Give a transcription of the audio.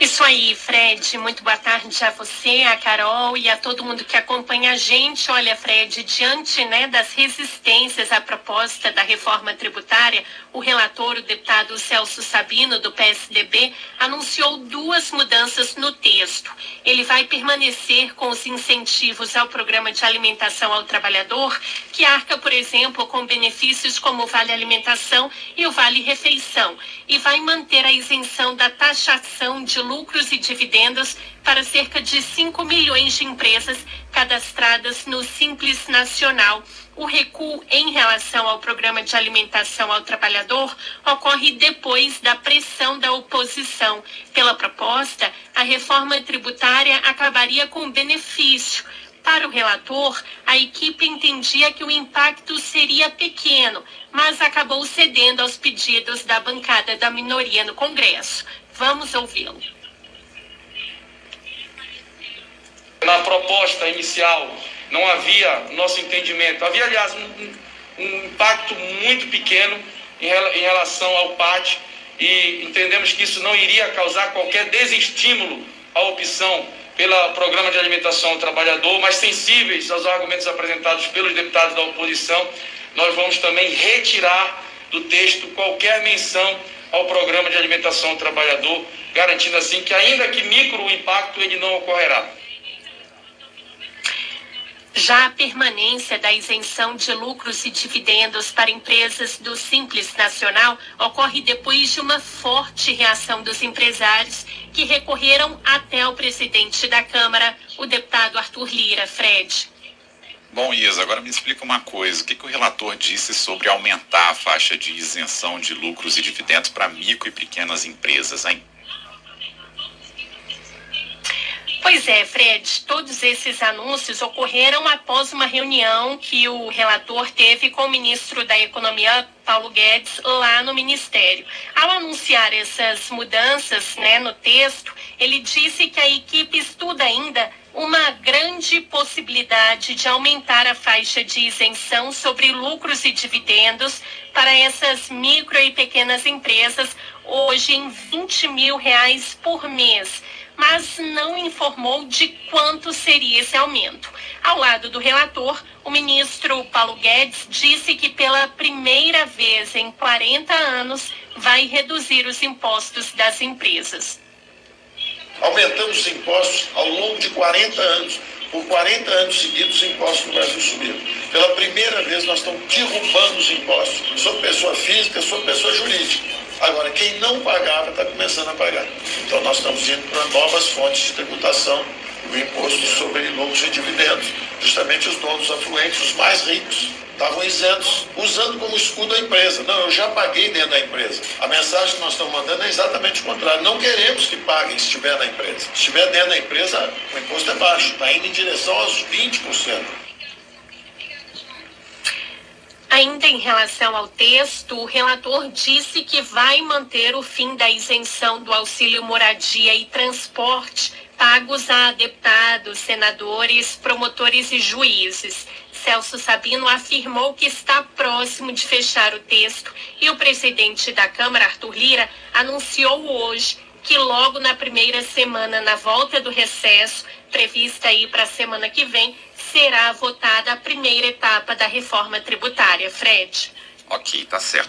Isso aí, Fred. Muito boa tarde a você, a Carol e a todo mundo que acompanha a gente. Olha, Fred, diante né, das resistências à proposta da reforma tributária, o relator, o deputado Celso Sabino, do PSDB, anunciou duas mudanças no texto. Ele vai permanecer com os incentivos ao programa de alimentação ao trabalhador, que arca, por exemplo, com benefícios como o Vale Alimentação e o Vale Refeição, e vai manter a isenção da taxação de lucros e dividendos para cerca de 5 milhões de empresas cadastradas no Simples Nacional. O recuo em relação ao programa de alimentação ao trabalhador ocorre depois da pressão da oposição. Pela proposta, a reforma tributária acabaria com benefício. Para o relator, a equipe entendia que o impacto seria pequeno, mas acabou cedendo aos pedidos da bancada da minoria no Congresso. Vamos ouvi-lo. Na proposta inicial não havia nosso entendimento. Havia, aliás, um, um impacto muito pequeno em, em relação ao PAT e entendemos que isso não iria causar qualquer desestímulo à opção pelo programa de alimentação ao trabalhador, mas sensíveis aos argumentos apresentados pelos deputados da oposição, nós vamos também retirar do texto qualquer menção ao programa de alimentação ao trabalhador, garantindo assim que ainda que micro o impacto ele não ocorrerá. Já a permanência da isenção de lucros e dividendos para empresas do Simples Nacional ocorre depois de uma forte reação dos empresários que recorreram até o presidente da Câmara, o deputado Arthur Lira. Fred. Bom, Isa, agora me explica uma coisa. O que, que o relator disse sobre aumentar a faixa de isenção de lucros e dividendos para micro e pequenas empresas, hein? Pois é, Fred, todos esses anúncios ocorreram após uma reunião que o relator teve com o ministro da Economia, Paulo Guedes, lá no Ministério. Ao anunciar essas mudanças né, no texto, ele disse que a equipe estuda ainda uma grande possibilidade de aumentar a faixa de isenção sobre lucros e dividendos para essas micro e pequenas empresas, hoje em 20 mil reais por mês mas não informou de quanto seria esse aumento. Ao lado do relator, o ministro Paulo Guedes disse que pela primeira vez em 40 anos vai reduzir os impostos das empresas. Aumentamos os impostos ao longo de 40 anos. Por 40 anos seguidos, os impostos no Brasil subiram. Pela primeira vez, nós estamos derrubando os impostos sobre pessoa física, sobre pessoa jurídica. Agora, quem não pagava está começando a pagar. Então, nós estamos indo para novas fontes de tributação, o imposto sobre lucros e dividendos. Justamente os donos afluentes, os mais ricos, estavam isentos, usando como escudo a empresa. Não, eu já paguei dentro da empresa. A mensagem que nós estamos mandando é exatamente o contrário. Não queremos que paguem se estiver na empresa. Se estiver dentro da empresa, o imposto é baixo, está indo em direção aos 20%. Ainda em relação ao texto, o relator disse que vai manter o fim da isenção do auxílio moradia e transporte pagos a deputados, senadores, promotores e juízes. Celso Sabino afirmou que está próximo de fechar o texto e o presidente da Câmara, Arthur Lira, anunciou hoje que logo na primeira semana, na volta do recesso, prevista aí para a semana que vem, será votada a primeira etapa da reforma tributária. Fred. Ok, tá certo.